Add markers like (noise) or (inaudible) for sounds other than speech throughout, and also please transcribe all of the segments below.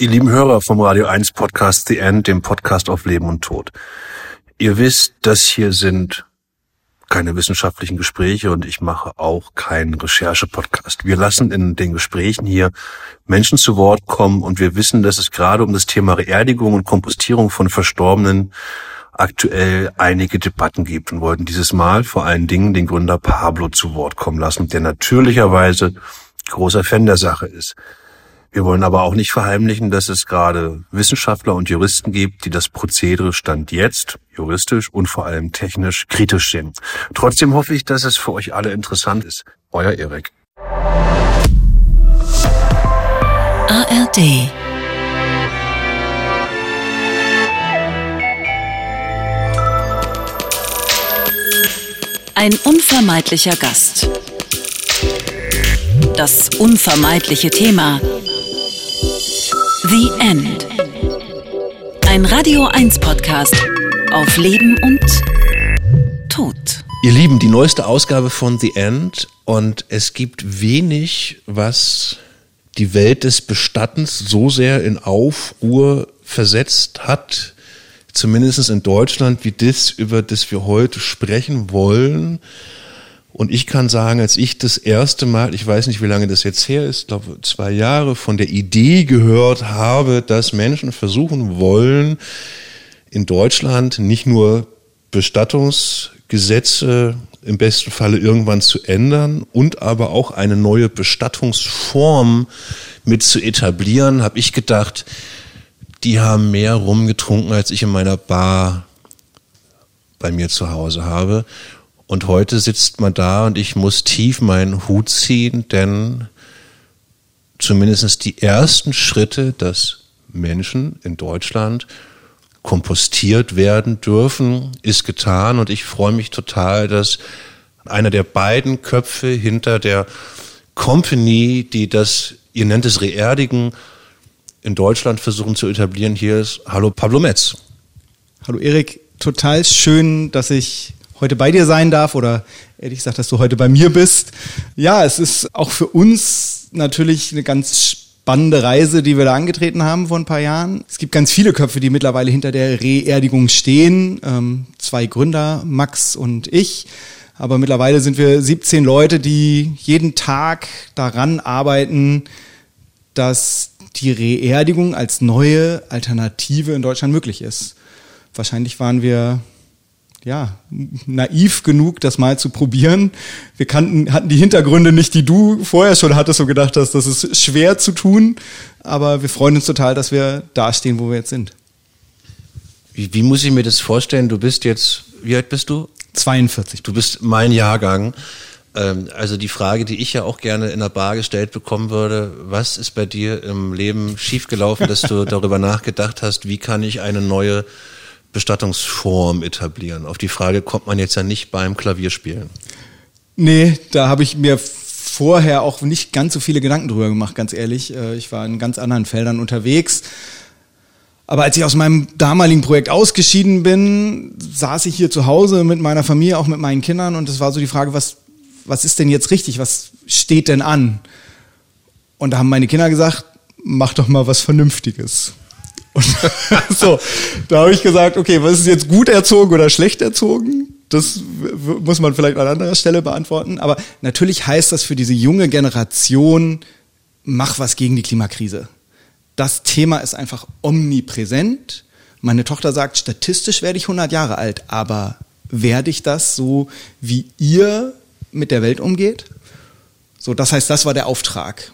Ihr lieben Hörer vom Radio 1 Podcast The End, dem Podcast auf Leben und Tod. Ihr wisst, das hier sind keine wissenschaftlichen Gespräche und ich mache auch keinen Recherche-Podcast. Wir lassen in den Gesprächen hier Menschen zu Wort kommen und wir wissen, dass es gerade um das Thema Reerdigung und Kompostierung von Verstorbenen aktuell einige Debatten gibt und wollten dieses Mal vor allen Dingen den Gründer Pablo zu Wort kommen lassen, der natürlicherweise großer Fan der Sache ist. Wir wollen aber auch nicht verheimlichen, dass es gerade Wissenschaftler und Juristen gibt, die das Prozedere Stand jetzt juristisch und vor allem technisch kritisch sehen. Trotzdem hoffe ich, dass es für euch alle interessant ist. Euer Erik. ARD Ein unvermeidlicher Gast. Das unvermeidliche Thema The End. Ein Radio 1 Podcast auf Leben und Tod. Ihr Lieben, die neueste Ausgabe von The End und es gibt wenig, was die Welt des Bestattens so sehr in Aufruhr versetzt hat, zumindest in Deutschland, wie das, über das wir heute sprechen wollen. Und ich kann sagen, als ich das erste Mal, ich weiß nicht, wie lange das jetzt her ist, glaube zwei Jahre, von der Idee gehört habe, dass Menschen versuchen wollen, in Deutschland nicht nur Bestattungsgesetze im besten Falle irgendwann zu ändern und aber auch eine neue Bestattungsform mit zu etablieren, habe ich gedacht, die haben mehr rumgetrunken, als ich in meiner Bar bei mir zu Hause habe. Und heute sitzt man da und ich muss tief meinen Hut ziehen, denn zumindest die ersten Schritte, dass Menschen in Deutschland kompostiert werden dürfen, ist getan. Und ich freue mich total, dass einer der beiden Köpfe hinter der Company, die das, ihr nennt es Reerdigen, in Deutschland versuchen zu etablieren, hier ist Hallo Pablo Metz. Hallo Erik, total schön, dass ich heute bei dir sein darf oder ehrlich gesagt, dass du heute bei mir bist. Ja, es ist auch für uns natürlich eine ganz spannende Reise, die wir da angetreten haben vor ein paar Jahren. Es gibt ganz viele Köpfe, die mittlerweile hinter der Reerdigung stehen. Ähm, zwei Gründer, Max und ich. Aber mittlerweile sind wir 17 Leute, die jeden Tag daran arbeiten, dass die Reerdigung als neue Alternative in Deutschland möglich ist. Wahrscheinlich waren wir ja, naiv genug, das mal zu probieren. Wir kannten, hatten die Hintergründe nicht, die du vorher schon hattest und gedacht hast, das ist schwer zu tun. Aber wir freuen uns total, dass wir da stehen, wo wir jetzt sind. Wie, wie muss ich mir das vorstellen? Du bist jetzt, wie alt bist du? 42. Du bist mein Jahrgang. Ähm, also die Frage, die ich ja auch gerne in der Bar gestellt bekommen würde, was ist bei dir im Leben schiefgelaufen, dass du (laughs) darüber nachgedacht hast, wie kann ich eine neue Bestattungsform etablieren? Auf die Frage kommt man jetzt ja nicht beim Klavierspielen. Nee, da habe ich mir vorher auch nicht ganz so viele Gedanken drüber gemacht, ganz ehrlich. Äh, ich war in ganz anderen Feldern unterwegs. Aber als ich aus meinem damaligen Projekt ausgeschieden bin, saß ich hier zu Hause mit meiner Familie, auch mit meinen Kindern und es war so die Frage, was, was ist denn jetzt richtig? Was steht denn an? Und da haben meine Kinder gesagt, mach doch mal was Vernünftiges. Und (laughs) so, da habe ich gesagt, okay, was ist jetzt gut erzogen oder schlecht erzogen? Das muss man vielleicht an anderer Stelle beantworten. Aber natürlich heißt das für diese junge Generation, mach was gegen die Klimakrise. Das Thema ist einfach omnipräsent. Meine Tochter sagt, statistisch werde ich 100 Jahre alt, aber werde ich das so, wie ihr mit der Welt umgeht? So, das heißt, das war der Auftrag.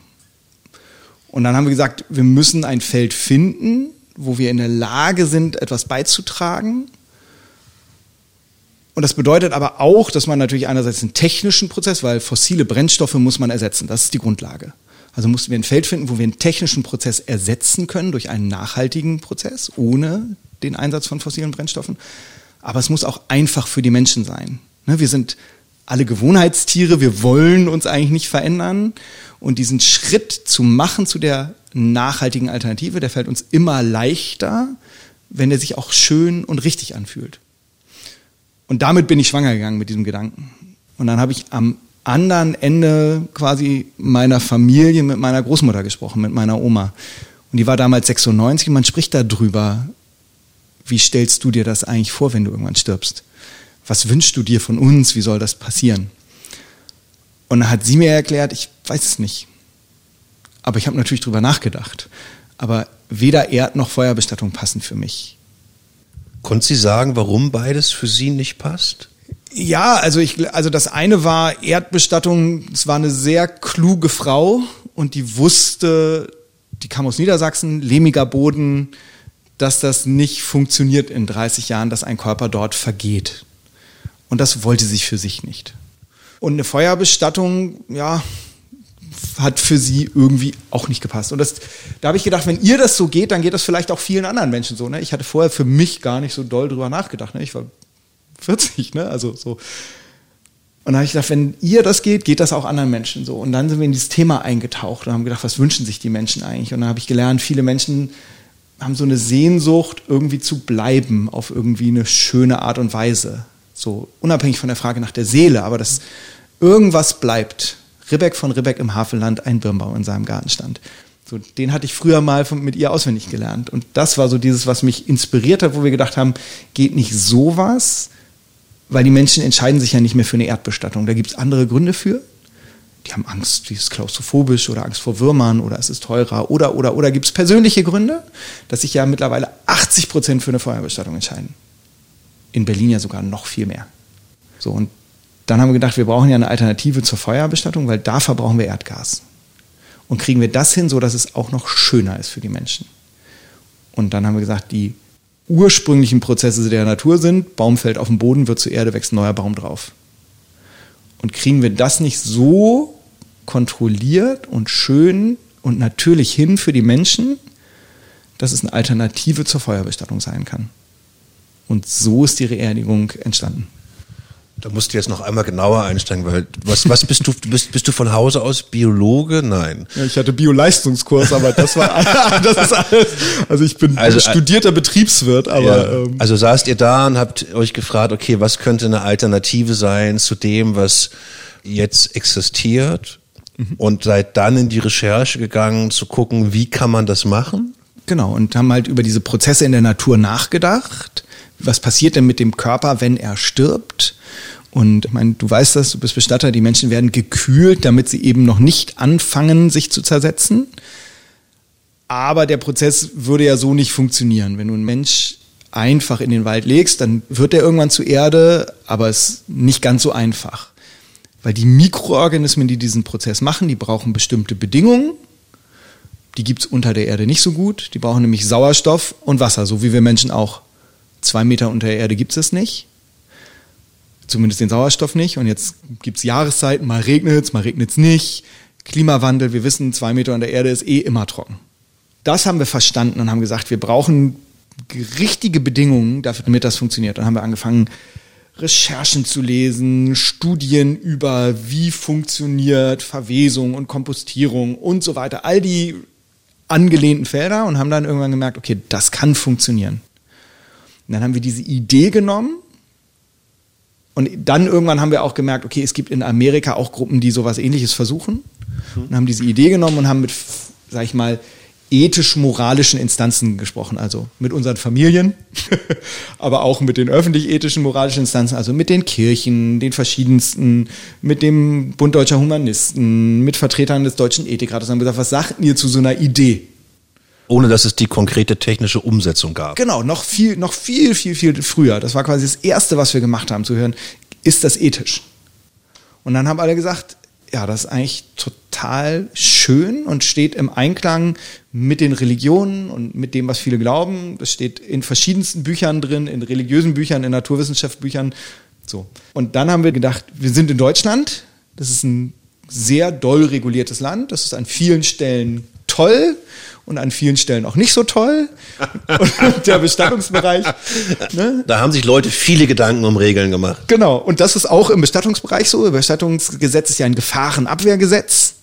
Und dann haben wir gesagt, wir müssen ein Feld finden, wo wir in der Lage sind, etwas beizutragen. Und das bedeutet aber auch, dass man natürlich einerseits einen technischen Prozess, weil fossile Brennstoffe muss man ersetzen, das ist die Grundlage. Also mussten wir ein Feld finden, wo wir einen technischen Prozess ersetzen können durch einen nachhaltigen Prozess, ohne den Einsatz von fossilen Brennstoffen. Aber es muss auch einfach für die Menschen sein. Ne, wir sind alle Gewohnheitstiere, wir wollen uns eigentlich nicht verändern. Und diesen Schritt zu machen zu der nachhaltigen Alternative, der fällt uns immer leichter, wenn er sich auch schön und richtig anfühlt. Und damit bin ich schwanger gegangen mit diesem Gedanken. Und dann habe ich am anderen Ende quasi meiner Familie mit meiner Großmutter gesprochen, mit meiner Oma. Und die war damals 96 und man spricht darüber, wie stellst du dir das eigentlich vor, wenn du irgendwann stirbst? Was wünschst du dir von uns? Wie soll das passieren? Und dann hat sie mir erklärt, ich weiß es nicht. Aber ich habe natürlich drüber nachgedacht. Aber weder Erd- noch Feuerbestattung passen für mich. Konnte sie sagen, warum beides für sie nicht passt? Ja, also ich, also das eine war Erdbestattung. Es war eine sehr kluge Frau und die wusste, die kam aus Niedersachsen, lehmiger Boden, dass das nicht funktioniert in 30 Jahren, dass ein Körper dort vergeht. Und das wollte sie für sich nicht. Und eine Feuerbestattung, ja, hat für sie irgendwie auch nicht gepasst. Und das, da habe ich gedacht, wenn ihr das so geht, dann geht das vielleicht auch vielen anderen Menschen so. Ne? Ich hatte vorher für mich gar nicht so doll drüber nachgedacht. Ne? Ich war 40, ne? Also so. Und da habe ich gedacht, wenn ihr das geht, geht das auch anderen Menschen so. Und dann sind wir in dieses Thema eingetaucht und haben gedacht, was wünschen sich die Menschen eigentlich? Und dann habe ich gelernt, viele Menschen haben so eine Sehnsucht, irgendwie zu bleiben auf irgendwie eine schöne Art und Weise. So unabhängig von der Frage nach der Seele, aber dass irgendwas bleibt. Ribbeck von Ribbeck im Havelland, ein Birnbaum in seinem Garten stand. So, den hatte ich früher mal von, mit ihr auswendig gelernt. Und das war so dieses, was mich inspiriert hat, wo wir gedacht haben, geht nicht sowas, weil die Menschen entscheiden sich ja nicht mehr für eine Erdbestattung. Da gibt es andere Gründe für. Die haben Angst, die ist klaustrophobisch oder Angst vor Würmern oder es ist teurer oder, oder, oder gibt es persönliche Gründe, dass sich ja mittlerweile 80 Prozent für eine Feuerbestattung entscheiden. In Berlin ja sogar noch viel mehr. So, und dann haben wir gedacht, wir brauchen ja eine Alternative zur Feuerbestattung, weil da verbrauchen wir Erdgas. Und kriegen wir das hin, so dass es auch noch schöner ist für die Menschen. Und dann haben wir gesagt, die ursprünglichen Prozesse der Natur sind, Baum fällt auf den Boden, wird zur Erde, wächst ein neuer Baum drauf. Und kriegen wir das nicht so kontrolliert und schön und natürlich hin für die Menschen, dass es eine Alternative zur Feuerbestattung sein kann. Und so ist die Reerdigung entstanden. Da musst du jetzt noch einmal genauer einsteigen, weil was, was bist du? Bist, bist du von Hause aus Biologe? Nein. Ja, ich hatte Bio-Leistungskurs, aber das war (laughs) (laughs) das ist alles. Also ich bin also, studierter Betriebswirt, aber ja, ähm, also saßt ihr da und habt euch gefragt, okay, was könnte eine Alternative sein zu dem, was jetzt existiert? Mhm. Und seid dann in die Recherche gegangen, zu gucken, wie kann man das machen? Genau, und haben halt über diese Prozesse in der Natur nachgedacht was passiert denn mit dem Körper, wenn er stirbt? Und ich meine, du weißt das, du bist Bestatter, die Menschen werden gekühlt, damit sie eben noch nicht anfangen, sich zu zersetzen. Aber der Prozess würde ja so nicht funktionieren. Wenn du einen Mensch einfach in den Wald legst, dann wird er irgendwann zu Erde, aber es ist nicht ganz so einfach. Weil die Mikroorganismen, die diesen Prozess machen, die brauchen bestimmte Bedingungen. Die gibt es unter der Erde nicht so gut. Die brauchen nämlich Sauerstoff und Wasser, so wie wir Menschen auch. Zwei Meter unter der Erde gibt es nicht. Zumindest den Sauerstoff nicht. Und jetzt gibt es Jahreszeiten, mal regnet es, mal regnet es nicht. Klimawandel, wir wissen, zwei Meter unter der Erde ist eh immer trocken. Das haben wir verstanden und haben gesagt, wir brauchen richtige Bedingungen damit das funktioniert. Dann haben wir angefangen, Recherchen zu lesen, Studien über wie funktioniert Verwesung und Kompostierung und so weiter. All die angelehnten Felder und haben dann irgendwann gemerkt, okay, das kann funktionieren. Und dann haben wir diese Idee genommen und dann irgendwann haben wir auch gemerkt, okay, es gibt in Amerika auch Gruppen, die sowas ähnliches versuchen und haben diese Idee genommen und haben mit, sag ich mal, ethisch-moralischen Instanzen gesprochen, also mit unseren Familien, (laughs) aber auch mit den öffentlich-ethischen moralischen Instanzen, also mit den Kirchen, den verschiedensten, mit dem Bund Deutscher Humanisten, mit Vertretern des Deutschen Ethikrates, haben gesagt, was sagt ihr zu so einer Idee? Ohne dass es die konkrete technische Umsetzung gab. Genau, noch viel, noch viel, viel, viel früher. Das war quasi das Erste, was wir gemacht haben, zu hören, ist das ethisch? Und dann haben alle gesagt, ja, das ist eigentlich total schön und steht im Einklang mit den Religionen und mit dem, was viele glauben. Das steht in verschiedensten Büchern drin, in religiösen Büchern, in Naturwissenschaftsbüchern. So. Und dann haben wir gedacht, wir sind in Deutschland. Das ist ein sehr doll reguliertes Land. Das ist an vielen Stellen toll und an vielen Stellen auch nicht so toll. Und der Bestattungsbereich. Ne? Da haben sich Leute viele Gedanken um Regeln gemacht. Genau. Und das ist auch im Bestattungsbereich so. Das Bestattungsgesetz ist ja ein Gefahrenabwehrgesetz.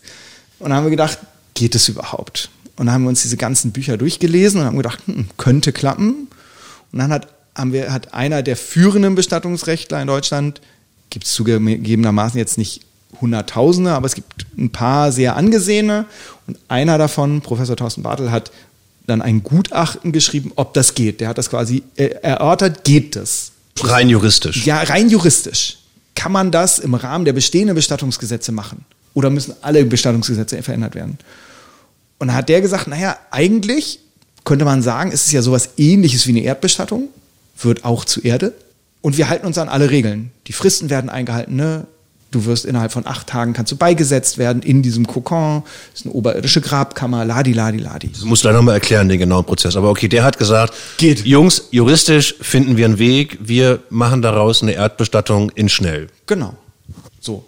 Und da haben wir gedacht, geht es überhaupt? Und dann haben wir uns diese ganzen Bücher durchgelesen und haben gedacht, hm, könnte klappen. Und dann hat, haben wir, hat einer der führenden Bestattungsrechtler in Deutschland, gibt es zugegebenermaßen jetzt nicht Hunderttausende, aber es gibt ein paar sehr angesehene. Und einer davon, Professor Thorsten Bartel, hat dann ein Gutachten geschrieben, ob das geht. Der hat das quasi äh, erörtert, geht das? Rein juristisch. Ja, rein juristisch. Kann man das im Rahmen der bestehenden Bestattungsgesetze machen? Oder müssen alle Bestattungsgesetze verändert werden? Und dann hat der gesagt, naja, eigentlich könnte man sagen, es ist ja sowas ähnliches wie eine Erdbestattung, wird auch zu Erde. Und wir halten uns an alle Regeln. Die Fristen werden eingehalten, ne? Du wirst innerhalb von acht Tagen kannst du beigesetzt werden in diesem Kokon. Das ist eine oberirdische Grabkammer, ladi, ladi, ladi. Das musst du gleich nochmal erklären, den genauen Prozess. Aber okay, der hat gesagt, Geht. Jungs, juristisch finden wir einen Weg. Wir machen daraus eine Erdbestattung in schnell. Genau. So.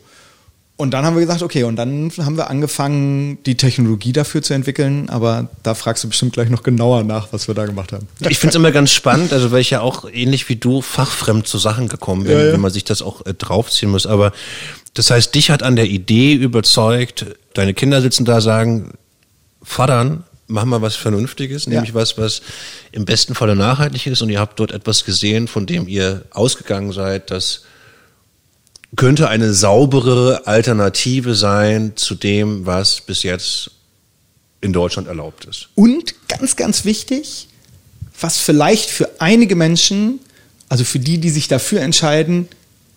Und dann haben wir gesagt, okay, und dann haben wir angefangen, die Technologie dafür zu entwickeln, aber da fragst du bestimmt gleich noch genauer nach, was wir da gemacht haben. Ich finde es immer ganz spannend, also weil ich ja auch ähnlich wie du fachfremd zu Sachen gekommen bin, Ja, ja. wenn man sich das auch äh, draufziehen muss. Aber das heißt, dich hat an der Idee überzeugt, deine Kinder sitzen da, sagen, Vatern, mach mal was Vernünftiges, nämlich was, was im besten Falle nachhaltig ist und ihr habt dort etwas gesehen, von dem ihr ausgegangen seid, das könnte eine saubere Alternative sein zu dem, was bis jetzt in Deutschland erlaubt ist. Und ganz, ganz wichtig, was vielleicht für einige Menschen, also für die, die sich dafür entscheiden,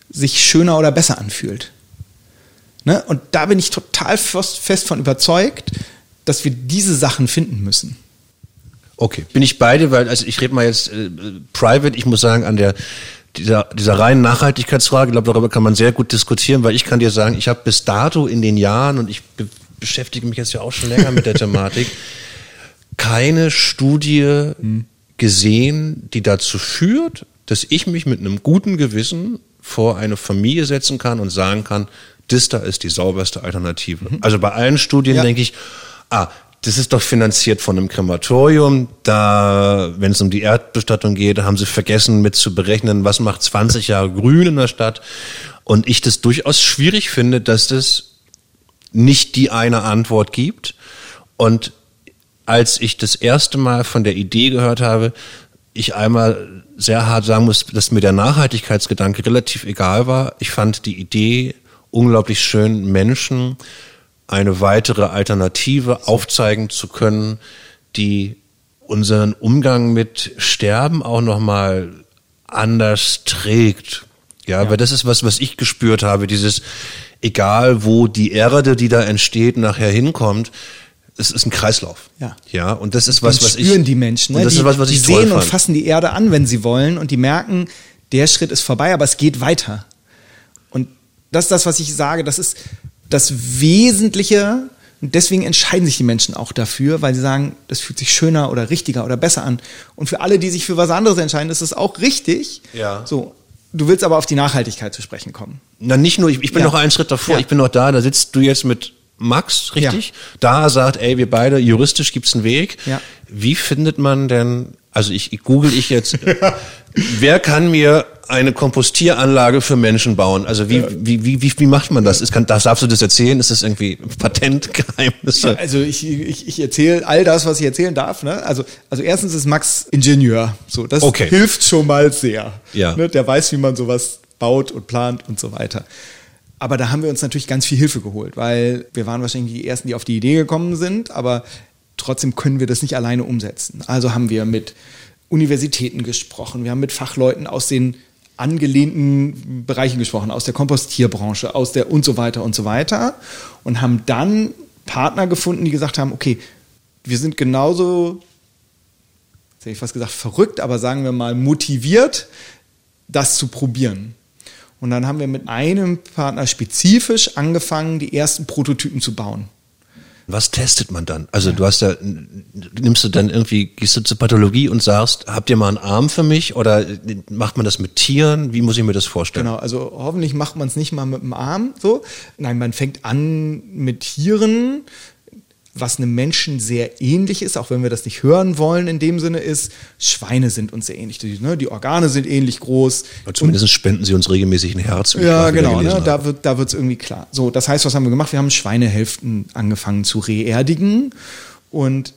sich schöner oder besser anfühlt. Ne? Und da bin ich total fest, von überzeugt, dass wir diese Sachen finden müssen. Okay, bin ich beide, weil also ich rede mal jetzt äh, private, ich muss sagen, an der dieser, dieser reinen Nachhaltigkeitsfrage, ich glaube, darüber kann man sehr gut diskutieren, weil ich kann dir sagen, ich habe bis dato in den Jahren, und ich be beschäftige mich jetzt ja auch schon länger mit der (laughs) Thematik, keine Studie gesehen, die dazu führt, dass ich mich mit einem guten Gewissen vor eine Familie setzen kann und sagen kann, das da ist die sauberste Alternative. Also bei allen Studien Ja. denke ich, ah, das ist doch finanziert von einem Krematorium. Da, wenn es um die Erdbestattung geht, haben sie vergessen mit zu berechnen, was macht 20 Jahre Grün in der Stadt. Und ich das durchaus schwierig finde, dass das nicht die eine Antwort gibt. Und als ich das erste Mal von der Idee gehört habe, ich einmal sehr hart sagen muss, dass mir der Nachhaltigkeitsgedanke relativ egal war. Ich fand die Idee unglaublich schön, Menschen eine weitere Alternative aufzeigen zu können, die unseren Umgang mit Sterben auch nochmal anders trägt. Ja, weil das ist was, was ich gespürt habe, dieses, egal wo die Erde, die da entsteht, nachher hinkommt, es ist ein Kreislauf. Ja. Ja, und das ist was, Und was ich. spüren die Menschen. Ne? Das die, ist was, was die ich sehen und fassen die Erde an, wenn sie wollen, und die merken, der Schritt ist vorbei, aber es geht weiter. Und das ist das, was ich sage. Das ist das Wesentliche. Und deswegen entscheiden sich die Menschen auch dafür, weil sie sagen, das fühlt sich schöner oder richtiger oder besser an. Und für alle, die sich für was anderes entscheiden, ist es auch richtig. Ja. So. Du willst aber auf die Nachhaltigkeit zu sprechen kommen. Na, nicht nur, ich, ich bin Ja. noch einen Schritt davor, Ja. ich bin noch da, da sitzt du jetzt mit Max, richtig? Da sagt, ey, wir beide, juristisch gibt's einen Weg. Ja. Wie findet man denn, also ich, ich google ich jetzt, (laughs) wer kann mir eine Kompostieranlage für Menschen bauen? Also wie, wie, wie, wie, wie macht man das? Ist, kann, das, darfst du das erzählen? Ist das irgendwie Patentgeheimnisse? Also ich, ich, ich erzähle all das, was ich erzählen darf. Ne? Also, also erstens ist Max Ingenieur. So, das Okay. hilft schon mal sehr. Ja. Ne? Der weiß, wie man sowas baut und plant und so weiter. Aber da haben wir uns natürlich ganz viel Hilfe geholt, weil wir waren wahrscheinlich die Ersten, die auf die Idee gekommen sind, aber trotzdem können wir das nicht alleine umsetzen. Also haben wir mit Universitäten gesprochen, wir haben mit Fachleuten aus den angelehnten Bereichen gesprochen, aus der Kompostierbranche, aus der und so weiter und so weiter und haben dann Partner gefunden, die gesagt haben, okay, wir sind genauso, jetzt hätte ich fast gesagt verrückt, aber sagen wir mal motiviert, das zu probieren. Und dann haben wir mit einem Partner spezifisch angefangen, die ersten Prototypen zu bauen. Was testet man dann? Also du hast ja, nimmst du dann irgendwie, gehst du zur Pathologie und sagst, habt ihr mal einen Arm für mich? Oder macht man das mit Tieren? Wie muss ich mir das vorstellen? Genau, also hoffentlich macht man es nicht mal mit dem Arm so. Nein, man fängt an mit Tieren, was einem Menschen sehr ähnlich ist, auch wenn wir das nicht hören wollen in dem Sinne ist, Schweine sind uns sehr ähnlich. Die, ne, die Organe sind ähnlich groß. Oder Zumindest spenden sie uns regelmäßig ein Herz. Ja, genau, ne, da wird da wird's irgendwie klar. So, das heißt, was haben wir gemacht? Wir haben Schweinehälften angefangen zu reerdigen und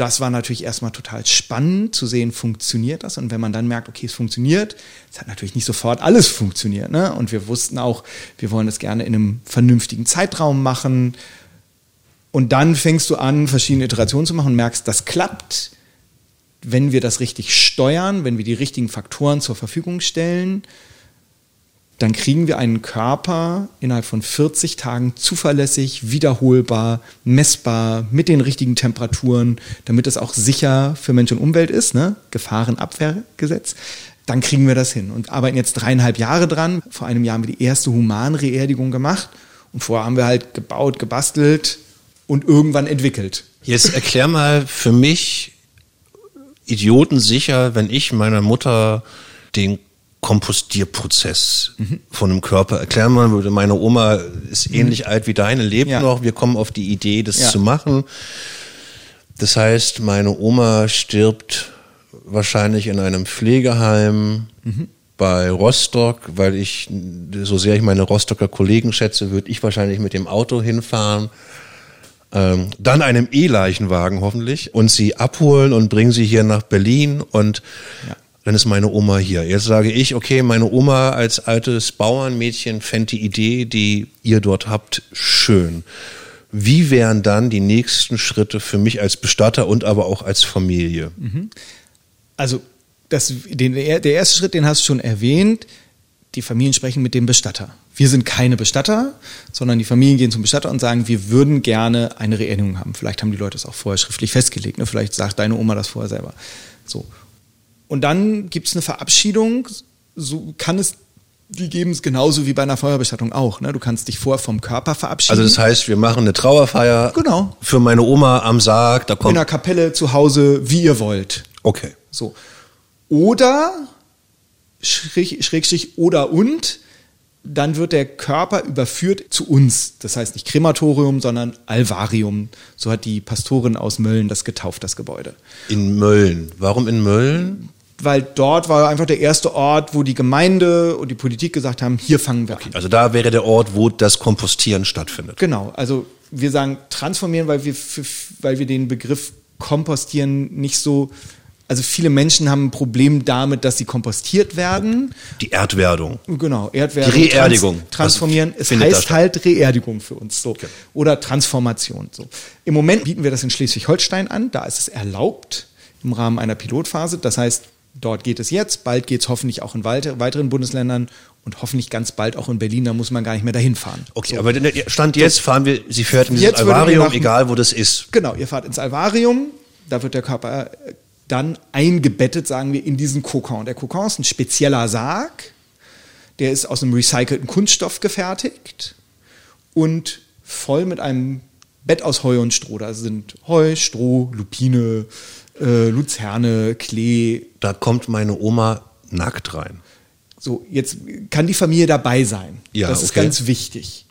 das war natürlich erstmal total spannend zu sehen, funktioniert das? Und wenn man dann merkt, okay, es funktioniert, es hat natürlich nicht sofort alles funktioniert. Ne? Und wir wussten auch, wir wollen das gerne in einem vernünftigen Zeitraum machen. Und dann fängst du an, verschiedene Iterationen zu machen und merkst, das klappt, wenn wir das richtig steuern, wenn wir die richtigen Faktoren zur Verfügung stellen, dann kriegen wir einen Körper innerhalb von 40 Tagen zuverlässig, wiederholbar, messbar, mit den richtigen Temperaturen, damit es auch sicher für Mensch und Umwelt ist, ne? Gefahrenabwehrgesetz. Dann kriegen wir das hin und arbeiten jetzt dreieinhalb Jahre dran. Vor einem Jahr haben wir die erste Humanreerdigung gemacht und vorher haben wir halt gebaut, gebastelt und irgendwann entwickelt. Jetzt erklär mal für mich idiotensicher, wenn ich meiner Mutter den Kompostierprozess mhm. von einem Körper erklären würde. Meine Oma ist mhm. ähnlich alt wie deine, lebt ja. noch. Wir kommen auf die Idee, das ja. zu machen. Das heißt, meine Oma stirbt wahrscheinlich in einem Pflegeheim mhm. bei Rostock, weil ich, so sehr ich meine Rostocker Kollegen schätze, würde ich wahrscheinlich mit dem Auto hinfahren. Ähm, dann einem E-Leichenwagen hoffentlich und sie abholen und bringen sie hier nach Berlin und ja dann ist meine Oma hier. Jetzt sage ich, okay, meine Oma als altes Bauernmädchen fände die Idee, die ihr dort habt, schön. Wie wären dann die nächsten Schritte für mich als Bestatter und aber auch als Familie? Mhm. Also das, den, der erste Schritt, den hast du schon erwähnt. Die Familien sprechen mit dem Bestatter. Wir sind keine Bestatter, sondern die Familien gehen zum Bestatter und sagen, wir würden gerne eine Reerdigung haben. Vielleicht haben die Leute es auch vorher schriftlich festgelegt. Ne? Vielleicht sagt deine Oma das vorher selber. So. Und dann gibt es eine Verabschiedung, so kann es die geben es genauso wie bei einer Feuerbestattung auch. Ne? Du kannst dich vor vom Körper verabschieden. Also das heißt, wir machen eine Trauerfeier genau. für meine Oma am Sarg. Da kommt In der Kapelle zu Hause, wie ihr wollt. Okay. So. Oder, Schrägstrich oder und, dann wird der Körper überführt zu uns. Das heißt nicht Krematorium, sondern Alvarium. So hat die Pastorin aus Mölln das getauft, das Gebäude. In Mölln. Warum in Mölln? Weil dort war einfach der erste Ort, wo die Gemeinde und die Politik gesagt haben, hier fangen wir okay, an. Also da wäre der Ort, wo das Kompostieren stattfindet. Genau. Also wir sagen transformieren, weil wir, weil wir den Begriff Kompostieren nicht so also viele Menschen haben ein Problem damit, dass sie kompostiert werden. Die Erdwerdung. Genau, Erdwerdung. Die Reerdigung. Trans transformieren. Es heißt halt Reerdigung für uns so. Okay. Oder Transformation. So. Im Moment bieten wir das in Schleswig-Holstein an. Da ist es erlaubt im Rahmen einer Pilotphase. Das heißt, dort geht es jetzt. Bald geht es hoffentlich auch in weiteren Bundesländern und hoffentlich ganz bald auch in Berlin, da muss man gar nicht mehr dahin fahren. Okay, so. aber Stand jetzt fahren wir, Sie fährt in dieses Alvarium, egal wo das ist. Genau, ihr fahrt ins Alvarium, da wird der Körper dann eingebettet, sagen wir, in diesen Kokon. Der Kokon ist ein spezieller Sarg, der ist aus einem recycelten Kunststoff gefertigt und voll mit einem Bett aus Heu und Stroh. Da sind Heu, Stroh, Lupine, äh, Luzerne, Klee. Da kommt meine Oma nackt rein. So, jetzt kann die Familie dabei sein. Ja, das ist okay. ganz wichtig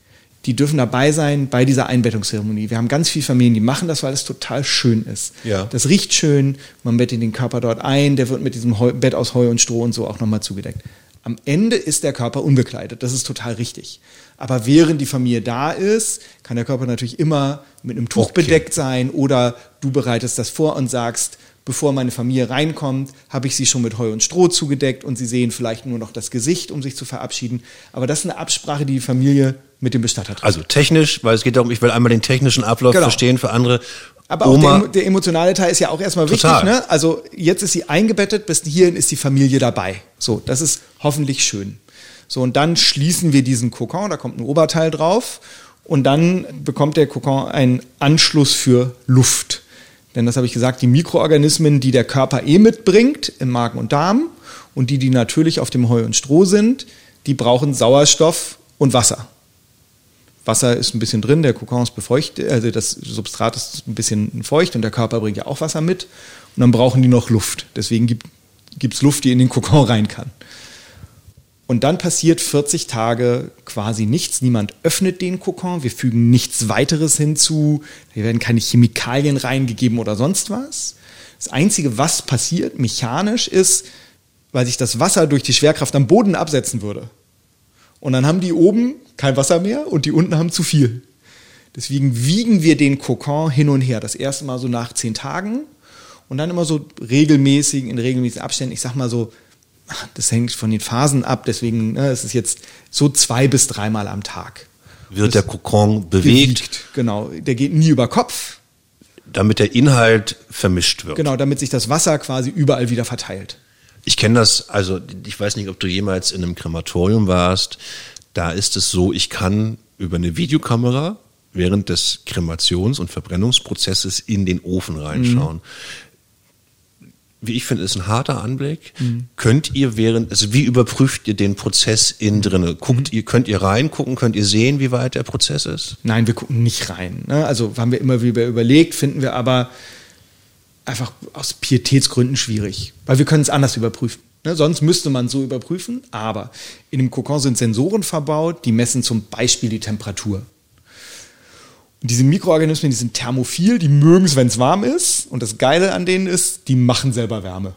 die dürfen dabei sein bei dieser Einbettungszeremonie. Wir haben ganz viele Familien, die machen das, weil es total schön ist. Ja. Das riecht schön, man bettet den Körper dort ein, der wird mit diesem Heu, Bett aus Heu und Stroh und so auch nochmal zugedeckt. Am Ende ist der Körper unbekleidet, das ist total richtig. Aber während die Familie da ist, kann der Körper natürlich immer mit einem Tuch okay. bedeckt sein oder du bereitest das vor und sagst, bevor meine Familie reinkommt, habe ich sie schon mit Heu und Stroh zugedeckt und sie sehen vielleicht nur noch das Gesicht, um sich zu verabschieden. Aber das ist eine Absprache, die die Familie mit dem Bestatter trifft. Also technisch, weil es geht darum, ich will einmal den technischen Ablauf genau. verstehen für andere. Aber Oma. auch der, der, emotionale Teil ist ja auch erstmal wichtig. Ne? Also jetzt ist sie eingebettet, bis hierhin ist die Familie dabei. So, das ist hoffentlich schön. So, und dann schließen wir diesen Kokon, da kommt ein Oberteil drauf. Und dann bekommt der Kokon einen Anschluss für Luft. Denn das habe ich gesagt, die Mikroorganismen, die der Körper eh mitbringt im Magen und Darm und die, die natürlich auf dem Heu und Stroh sind, die brauchen Sauerstoff und Wasser. Wasser ist ein bisschen drin, der Kokon ist befeuchtet, also das Substrat ist ein bisschen feucht und der Körper bringt ja auch Wasser mit. Und dann brauchen die noch Luft. Deswegen gibt es Luft, die in den Kokon rein kann. Und dann passiert 40 Tage quasi nichts. Niemand öffnet den Kokon. Wir fügen nichts weiteres hinzu. Hier werden keine Chemikalien reingegeben oder sonst was. Das Einzige, was passiert mechanisch ist, weil sich das Wasser durch die Schwerkraft am Boden absetzen würde. Und dann haben die oben kein Wasser mehr und die unten haben zu viel. Deswegen wiegen wir den Kokon hin und her. Das erste Mal so nach zehn Tagen und dann immer so regelmäßig, in regelmäßigen Abständen. Ich sag mal so das hängt von den Phasen ab, deswegen ne, es ist jetzt so zwei bis dreimal am Tag. wird der Kokon bewegt, Bewegt, genau. Der geht nie über Kopf, damit der Inhalt vermischt wird. genau, damit sich das Wasser quasi überall wieder verteilt. Ich kenne das, also ich weiß nicht, ob du jemals in einem Krematorium warst. Da ist es so, ich kann über eine Videokamera während des Kremations- und Verbrennungsprozesses in den Ofen reinschauen. Wie ich finde, ist ein harter Anblick. Könnt ihr während, also wie überprüft ihr den Prozess innen drinne? Guckt ihr, könnt ihr reingucken, könnt ihr sehen, wie weit der Prozess ist? Nein, wir gucken nicht rein. Ne? Also haben wir immer wieder überlegt, finden wir aber einfach aus Pietätsgründen schwierig, weil wir können es anders überprüfen. Ne? Sonst müsste man so überprüfen, aber in dem Kokon sind Sensoren verbaut, die messen zum Beispiel die Temperatur. Diese Mikroorganismen, die sind thermophil, die mögen es, wenn es warm ist. Und das Geile an denen ist, die machen selber Wärme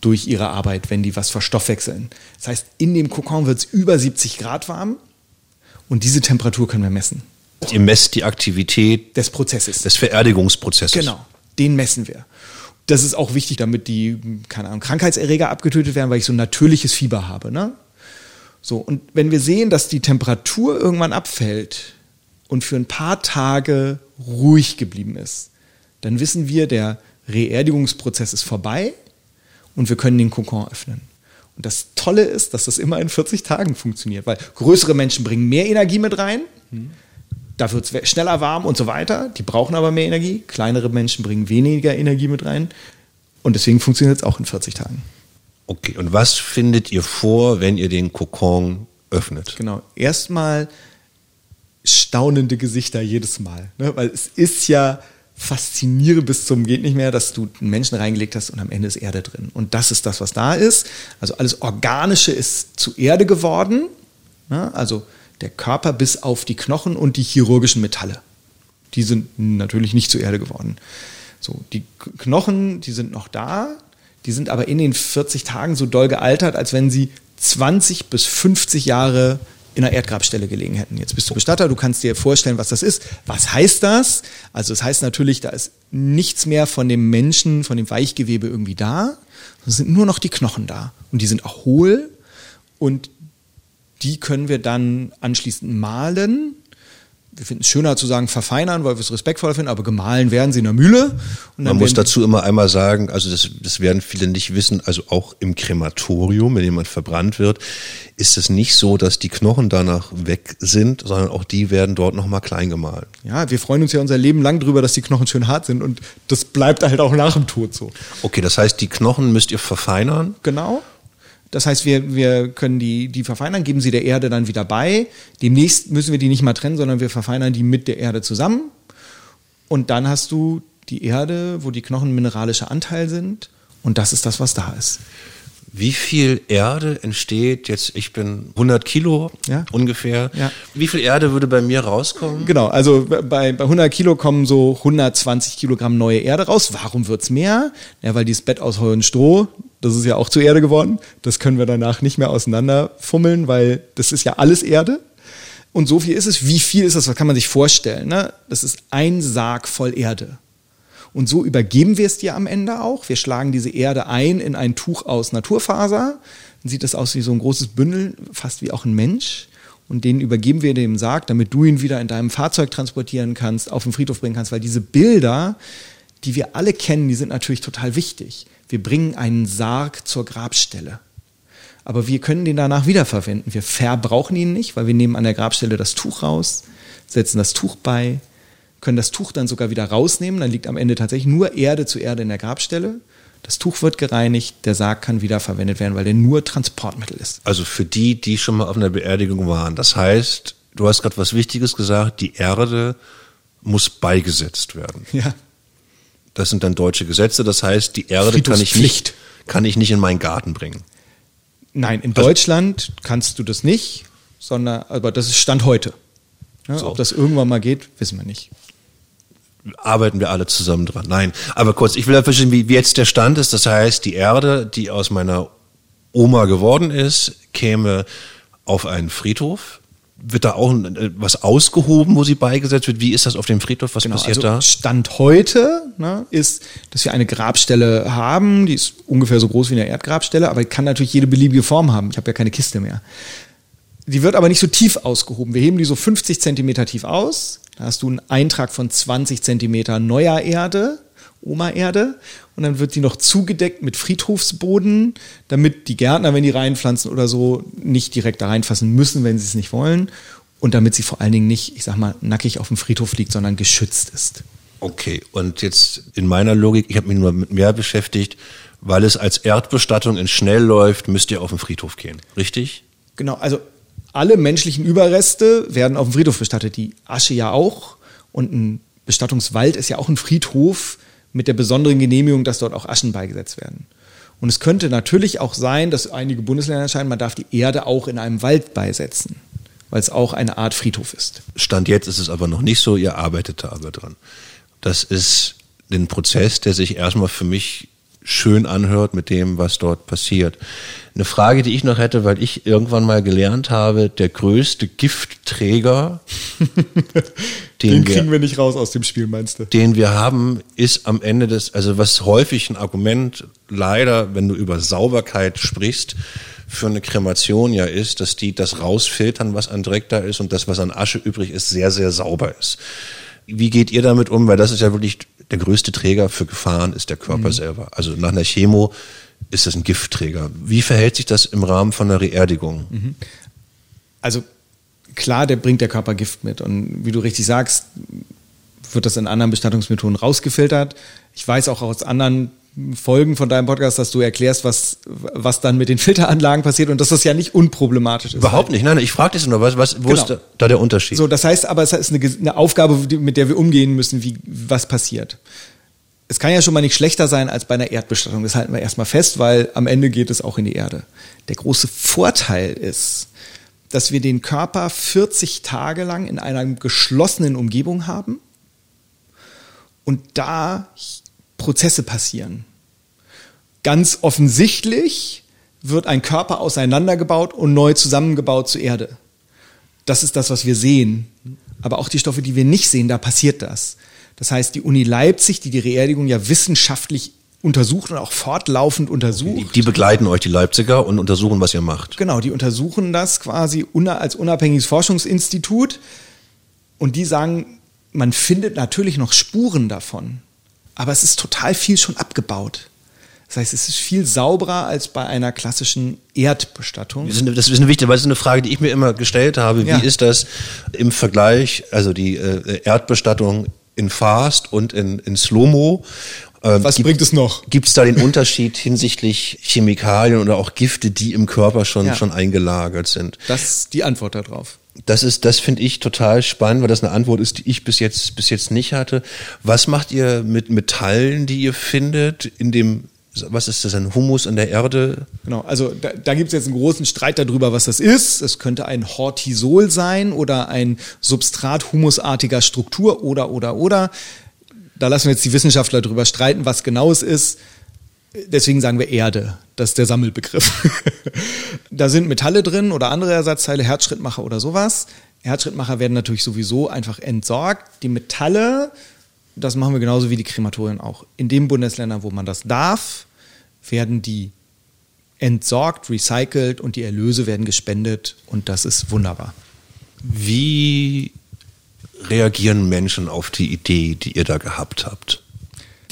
durch ihre Arbeit, wenn die was verstoffwechseln. Das heißt, in dem Kokon wird es über 70 Grad warm und diese Temperatur können wir messen Ihr messt die Aktivität des Prozesses. des Vererdigungsprozesses. Genau, den messen wir. Das ist auch wichtig, damit die, keine Ahnung, Krankheitserreger abgetötet werden, weil ich so ein natürliches Fieber habe. Ne? So, und wenn wir sehen, dass die Temperatur irgendwann abfällt und für ein paar Tage ruhig geblieben ist, dann wissen wir, der Reerdigungsprozess ist vorbei und wir können den Kokon öffnen. Und das Tolle ist, dass das immer in 40 Tagen funktioniert, weil größere Menschen bringen mehr Energie mit rein, da wird es schneller warm und so weiter. Die brauchen aber mehr Energie. Kleinere Menschen bringen weniger Energie mit rein. Und deswegen funktioniert es auch in 40 Tagen. Okay, und was findet ihr vor, wenn ihr den Kokon öffnet? Genau. Erstmal staunende Gesichter jedes Mal. Ne? Weil es ist ja faszinierend bis zum geht nicht mehr, dass du einen Menschen reingelegt hast und am Ende ist Erde drin. Und das ist das, was da ist. Also alles Organische ist zu Erde geworden. Ne? Also der Körper bis auf die Knochen und die chirurgischen Metalle. Die sind natürlich nicht zu Erde geworden. So, die Knochen, die sind noch da, die sind aber in den 40 Tagen so doll gealtert, als wenn sie 20 bis 50 Jahre in einer Erdgrabstelle gelegen hätten. Jetzt bist du Bestatter, du kannst dir vorstellen, was das ist. Was heißt das? Also es heißt natürlich, da ist nichts mehr von dem Menschen, von dem Weichgewebe irgendwie da. Es sind nur noch die Knochen da. Und die sind auch hohl. Und die können wir dann anschließend malen. Wir finden es schöner zu sagen verfeinern, weil wir es respektvoller finden, aber gemahlen werden sie in der Mühle. Man muss dazu immer einmal sagen, also das, das werden viele nicht wissen, also auch im Krematorium, wenn jemand verbrannt wird, ist es nicht so, dass die Knochen danach weg sind, sondern auch die werden dort nochmal klein gemahlen. Ja, wir freuen uns ja unser Leben lang drüber, dass die Knochen schön hart sind und das bleibt halt auch nach dem Tod so. Okay, das heißt, die Knochen müsst ihr verfeinern. Genau. Das heißt, wir, wir können die, die verfeinern, geben sie der Erde dann wieder bei. Demnächst müssen wir die nicht mal trennen, sondern wir verfeinern die mit der Erde zusammen. Und dann hast du die Erde, wo die Knochen mineralischer Anteil sind. Und das ist das, was da ist. Wie viel Erde entsteht jetzt, ich bin 100 Kilo Ja. ungefähr. Ja. Wie viel Erde würde bei mir rauskommen? Genau, also bei, bei 100 Kilo kommen so 120 Kilogramm neue Erde raus. Warum wird's mehr? Ja, weil dieses Bett aus Heu und Stroh, das ist ja auch zu Erde geworden. Das können wir danach nicht mehr auseinanderfummeln, weil das ist ja alles Erde. Und so viel ist es. Wie viel ist das? Was kann man sich vorstellen? Ne? Das ist ein Sarg voll Erde. Und so übergeben wir es dir am Ende auch. Wir schlagen diese Erde ein in ein Tuch aus Naturfaser. Dann sieht das aus wie so ein großes Bündel, fast wie auch ein Mensch. Und den übergeben wir dem Sarg, damit du ihn wieder in deinem Fahrzeug transportieren kannst, auf den Friedhof bringen kannst. Weil diese Bilder, die wir alle kennen, die sind natürlich total wichtig. Wir bringen einen Sarg zur Grabstelle. Aber wir können den danach wiederverwenden. Wir verbrauchen ihn nicht, weil wir nehmen an der Grabstelle das Tuch raus, setzen das Tuch bei, können das Tuch dann sogar wieder rausnehmen. Dann liegt am Ende tatsächlich nur Erde zu Erde in der Grabstelle. Das Tuch wird gereinigt, der Sarg kann wiederverwendet werden, weil der nur Transportmittel ist. Also für die, die schon mal auf einer Beerdigung waren. Das heißt, du hast gerade was Wichtiges gesagt, die Erde muss beigesetzt werden. Ja. Das sind dann deutsche Gesetze. Das heißt, die Erde kann ich, nicht, kann ich nicht in meinen Garten bringen. Nein, in Also- Deutschland kannst du das nicht, sondern, aber das ist Stand heute. Ja, So. Ob das irgendwann mal geht, wissen wir nicht. Arbeiten wir alle zusammen dran. Nein, aber kurz, ich will ja verstehen, wie, wie jetzt der Stand ist. Das heißt, die Erde, die aus meiner Oma geworden ist, käme auf einen Friedhof. Wird da auch äh, was ausgehoben, wo sie beigesetzt wird? Wie ist das auf dem Friedhof? Was Genau, passiert also da? Stand heute ne, ist, dass wir eine Grabstelle haben, die ist ungefähr so groß wie eine Erdgrabstelle, aber kann natürlich jede beliebige Form haben. Ich habe ja keine Kiste mehr. Die wird aber nicht so tief ausgehoben. Wir heben die so 50 Zentimeter tief aus. Da hast du einen Eintrag von 20 Zentimeter neuer Erde, Oma-Erde. Und dann wird die noch zugedeckt mit Friedhofsboden, damit die Gärtner, wenn die reinpflanzen oder so, nicht direkt da reinfassen müssen, wenn sie es nicht wollen. Und damit sie vor allen Dingen nicht, ich sag mal, nackig auf dem Friedhof liegt, sondern geschützt ist. Okay, und jetzt in meiner Logik, ich habe mich nur mit mehr beschäftigt, weil es als Erdbestattung in schnell läuft, müsst ihr auf den Friedhof gehen, richtig? Genau, also alle menschlichen Überreste werden auf dem Friedhof bestattet, die Asche ja auch. Und ein Bestattungswald ist ja auch ein Friedhof mit der besonderen Genehmigung, dass dort auch Aschen beigesetzt werden. Und es könnte natürlich auch sein, dass einige Bundesländer entscheiden, man darf die Erde auch in einem Wald beisetzen, weil es auch eine Art Friedhof ist. Stand jetzt ist es aber noch nicht so, ihr arbeitet da aber dran. Das ist ein Prozess, der sich erstmal für mich schön anhört mit dem, was dort passiert. Eine Frage, die ich noch hätte, weil ich irgendwann mal gelernt habe, der größte Giftträger, (laughs) den, den kriegen wir, wir, nicht raus aus dem Spiel, meinst du? Den wir haben, ist am Ende des, also was häufig ein Argument leider, wenn du über Sauberkeit sprichst, für eine Kremation ja ist, dass die das rausfiltern, was an Dreck da ist und das, was an Asche übrig ist, sehr, sehr sauber ist. Wie geht ihr damit um? Weil das ist ja wirklich der größte Träger für Gefahren ist der Körper mhm. selber. Also nach einer Chemo ist das ein Giftträger. Wie verhält sich das im Rahmen von einer Reerdigung? Mhm. Also klar, der bringt der Körper Gift mit. Und wie du richtig sagst, wird das in anderen Bestattungsmethoden rausgefiltert. Ich weiß auch aus anderen Folgen von deinem Podcast, dass du erklärst, was, was dann mit den (laughs) Filteranlagen passiert und dass das ja nicht unproblematisch ist. Überhaupt nicht, nein, ich frage dich nur, was, was, wo genau. ist da der Unterschied? So, das heißt aber, es ist eine, eine Aufgabe, mit der wir umgehen müssen, wie, was passiert. Es kann ja schon mal nicht schlechter sein als bei einer Erdbestattung. Das halten wir erstmal fest, weil am Ende geht es auch in die Erde. Der große Vorteil ist, dass wir den Körper 40 Tage lang in einer geschlossenen Umgebung haben und da Prozesse passieren. Ganz offensichtlich wird ein Körper auseinandergebaut und neu zusammengebaut zur Erde. Das ist das, was wir sehen. Aber auch die Stoffe, die wir nicht sehen, da passiert das. Das heißt, die Uni Leipzig, die die Reerdigung ja wissenschaftlich untersucht und auch fortlaufend untersucht. Die, die, begleiten euch, die Leipziger, und untersuchen, was ihr macht. Genau, die untersuchen das quasi als unabhängiges Forschungsinstitut. Und die sagen, man findet natürlich noch Spuren davon aber es ist total viel schon abgebaut. Das heißt, es ist viel sauberer als bei einer klassischen Erdbestattung. Das ist eine wichtige, weil es ist eine Frage, die ich mir immer gestellt habe. Wie ja. ist das im Vergleich, also die äh, Erdbestattung in Fast und in, in Slow-Mo? Ähm, Was gibt, bringt es noch? Gibt es da den Unterschied hinsichtlich Chemikalien oder auch Gifte, die im Körper schon, ja. schon eingelagert sind? Das ist die Antwort darauf. Das ist, das finde ich total spannend, weil das eine Antwort ist, die ich bis jetzt, bis jetzt nicht hatte. Was macht ihr mit Metallen, die ihr findet in dem was ist das, ein Humus in der Erde? Genau, also da, da gibt es jetzt einen großen Streit darüber, was das ist. Es könnte ein Hortisol sein oder ein Substrat humusartiger Struktur oder, oder, oder. Da lassen wir jetzt die Wissenschaftler darüber streiten, was genau es ist. Deswegen sagen wir Erde. Das ist der Sammelbegriff. (laughs) da sind Metalle drin oder andere Ersatzteile, Herzschrittmacher oder sowas. Herzschrittmacher werden natürlich sowieso einfach entsorgt. Die Metalle, das machen wir genauso wie die Krematorien auch. In den Bundesländern, wo man das darf, werden die entsorgt, recycelt und die Erlöse werden gespendet und das ist wunderbar. Wie reagieren Menschen auf die Idee, die ihr da gehabt habt?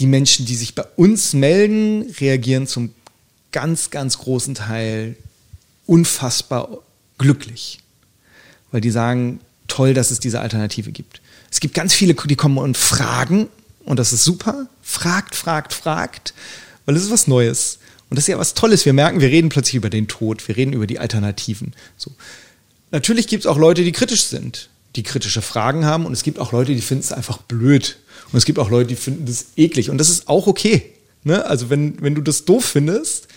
Die Menschen, die sich bei uns melden, reagieren zum ganz, ganz großen Teil unfassbar glücklich, weil die sagen, toll, dass es diese Alternative gibt. Es gibt ganz viele, die kommen und fragen, und das ist super, fragt, fragt, fragt, weil es ist was Neues. Und das ist ja was Tolles. Wir merken, wir reden plötzlich über den Tod, wir reden über die Alternativen. So. Natürlich gibt es auch Leute, die kritisch sind, die kritische Fragen haben, und es gibt auch Leute, die finden es einfach blöd. Und es gibt auch Leute, die finden das eklig. Und das ist auch okay. Ne? Also wenn, wenn du das doof findest,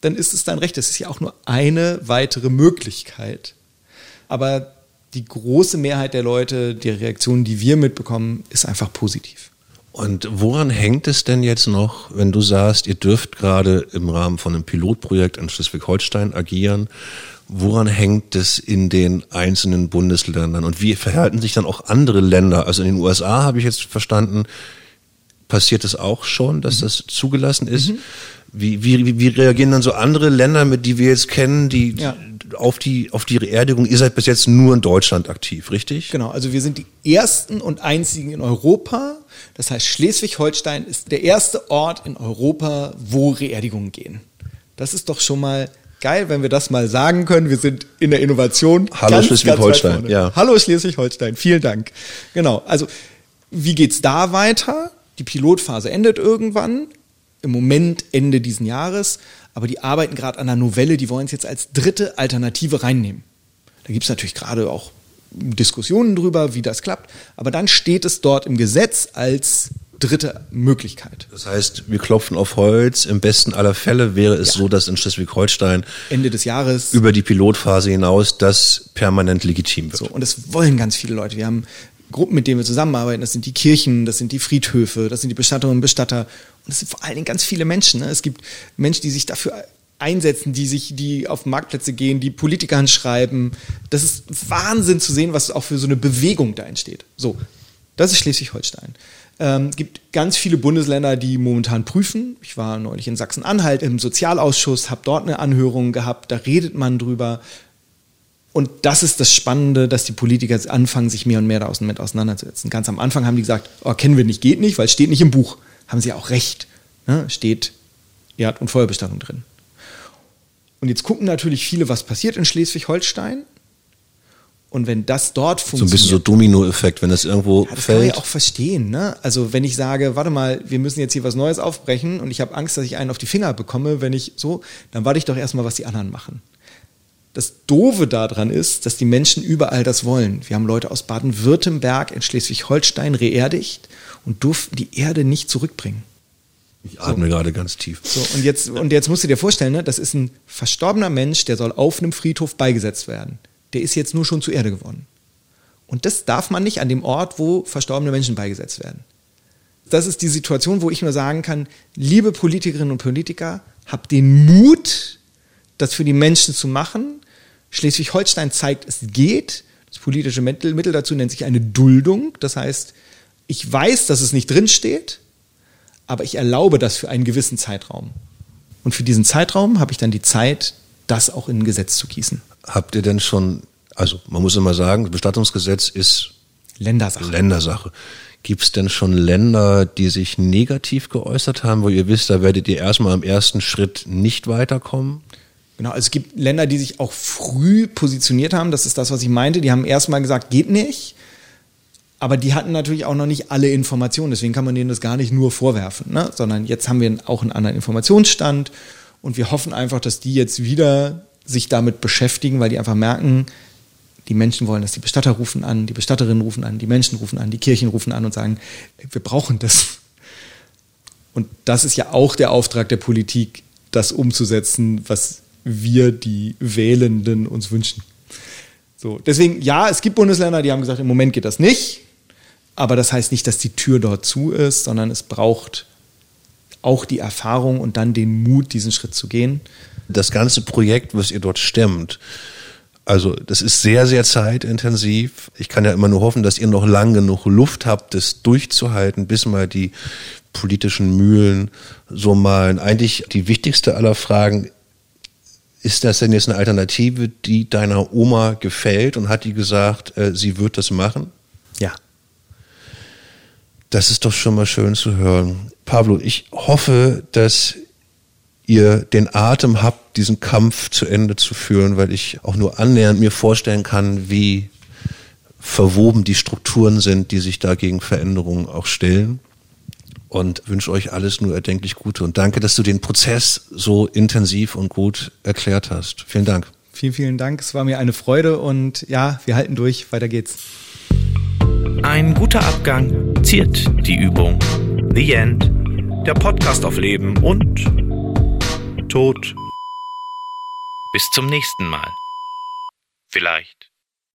dann ist es dein Recht. Es ist ja auch nur eine weitere Möglichkeit. Aber die große Mehrheit der Leute, die Reaktionen, die wir mitbekommen, ist einfach positiv. Und woran hängt es denn jetzt noch, wenn du sagst, ihr dürft gerade im Rahmen von einem Pilotprojekt in Schleswig-Holstein agieren? Woran hängt es in den einzelnen Bundesländern? Und wie verhalten sich dann auch andere Länder? Also in den USA habe ich jetzt verstanden, passiert es auch schon, dass mhm. das zugelassen ist. Mhm. Wie, wie, wie reagieren dann so andere Länder, mit die wir jetzt kennen, die, ja. auf die, auf die Beerdigung. Ihr seid bis jetzt nur in Deutschland aktiv, richtig? Genau, also wir sind die ersten und einzigen in Europa. Das heißt, Schleswig-Holstein ist der erste Ort in Europa, wo Reerdigungen gehen. Das ist doch schon mal geil, wenn wir das mal sagen können. Wir sind in der Innovation. Hallo Schleswig-Holstein. Ja. Hallo Schleswig-Holstein. Vielen Dank. Genau. Also, wie geht's da weiter? Die Pilotphase endet irgendwann. Im Moment Ende diesen Jahres. Aber die arbeiten gerade an einer Novelle, die wollen es jetzt als dritte Alternative reinnehmen. Da gibt es natürlich gerade auch Diskussionen drüber, wie das klappt. Aber dann steht es dort im Gesetz als dritte Möglichkeit. Das heißt, wir klopfen auf Holz. Im besten aller Fälle wäre es ja. so, dass in Schleswig-Holstein Ende des Jahres über die Pilotphase hinaus das permanent legitim wird. So, und das wollen ganz viele Leute. Wir haben Gruppen, mit denen wir zusammenarbeiten. Das sind die Kirchen, das sind die Friedhöfe, das sind die Bestatterinnen und Bestatter. Und es sind vor allen Dingen ganz viele Menschen. Ne? Es gibt Menschen, die sich dafür einsetzen, die sich, die auf Marktplätze gehen, die Politikern schreiben. Das ist Wahnsinn zu sehen, was auch für so eine Bewegung da entsteht. So, das ist Schleswig-Holstein. Ähm, es gibt ganz viele Bundesländer, die momentan prüfen. Ich war neulich in Sachsen-Anhalt im Sozialausschuss, habe dort eine Anhörung gehabt, da redet man drüber. Und das ist das Spannende, dass die Politiker jetzt anfangen, sich mehr und mehr damit auseinanderzusetzen. Ganz am Anfang haben die gesagt, oh, kennen wir nicht, geht nicht, weil es steht nicht im Buch. Haben sie auch recht. Ne? Steht Erd- und Feuerbestattung drin. Und jetzt gucken natürlich viele, was passiert in Schleswig-Holstein. Und wenn das dort funktioniert. So ein bisschen so Domino-Effekt, wenn das irgendwo ja, das fällt. kann man ja auch verstehen, ne? Also wenn ich sage, warte mal, wir müssen jetzt hier was Neues aufbrechen und ich habe Angst, dass ich einen auf die Finger bekomme, wenn ich so, dann warte ich doch erstmal, was die anderen machen. Das Doofe daran ist, dass die Menschen überall das wollen. Wir haben Leute aus Baden-Württemberg in Schleswig-Holstein reerdigt und durften die Erde nicht zurückbringen. Ich atme so. gerade ganz tief. So, und jetzt, und jetzt musst du dir vorstellen, ne, das ist ein verstorbener Mensch, der soll auf einem Friedhof beigesetzt werden der ist jetzt nur schon zu Erde geworden. Und das darf man nicht an dem Ort, wo verstorbene Menschen beigesetzt werden. Das ist die Situation, wo ich nur sagen kann, liebe Politikerinnen und Politiker, habt den Mut, das für die Menschen zu machen. Schleswig-Holstein zeigt, es geht. Das politische Mittel, dazu nennt sich eine Duldung. Das heißt, ich weiß, dass es nicht drinsteht, aber ich erlaube das für einen gewissen Zeitraum. Und für diesen Zeitraum habe ich dann die Zeit, das auch in ein Gesetz zu gießen. Habt ihr denn schon, also man muss immer sagen, das Bestattungsgesetz ist Ländersache. Ländersache. Gibt es denn schon Länder, die sich negativ geäußert haben, wo ihr wisst, da werdet ihr erstmal im ersten Schritt nicht weiterkommen? Genau, also es gibt Länder, die sich auch früh positioniert haben. Das ist das, was ich meinte. Die haben erstmal gesagt, geht nicht. Aber die hatten natürlich auch noch nicht alle Informationen. Deswegen kann man denen das gar nicht nur vorwerfen. Ne? Sondern jetzt haben wir auch einen anderen Informationsstand. Und wir hoffen einfach, dass die jetzt wieder sich damit beschäftigen, weil die einfach merken, die Menschen wollen das. Die Bestatter rufen an, die Bestatterinnen rufen an, die Menschen rufen an, die Kirchen rufen an und sagen, wir brauchen das. Und das ist ja auch der Auftrag der Politik, das umzusetzen, was wir, die Wählenden, uns wünschen. So, deswegen, ja, es gibt Bundesländer, die haben gesagt, im Moment geht das nicht. Aber das heißt nicht, dass die Tür dort zu ist, sondern es braucht auch die Erfahrung und dann den Mut, diesen Schritt zu gehen das ganze Projekt, was ihr dort stemmt, also das ist sehr, sehr zeitintensiv. Ich kann ja immer nur hoffen, dass ihr noch lang genug Luft habt, das durchzuhalten, bis mal die politischen Mühlen so malen. Eigentlich die wichtigste aller Fragen, ist das denn jetzt eine Alternative, die deiner Oma gefällt und hat die gesagt, äh, sie wird das machen? Ja. Das ist doch schon mal schön zu hören. Pablo, ich hoffe, dass ihr den Atem habt, diesen Kampf zu Ende zu führen, weil ich auch nur annähernd mir vorstellen kann, wie verwoben die Strukturen sind, die sich da gegen Veränderungen auch stellen. Und wünsche euch alles nur erdenklich Gute. Und danke, dass du den Prozess so intensiv und gut erklärt hast. Vielen Dank. Vielen, vielen Dank. Es war mir eine Freude und ja, wir halten durch. Weiter geht's. Ein guter Abgang ziert die Übung. The End. Der Podcast auf Leben und Tod. Bis zum nächsten Mal. Vielleicht.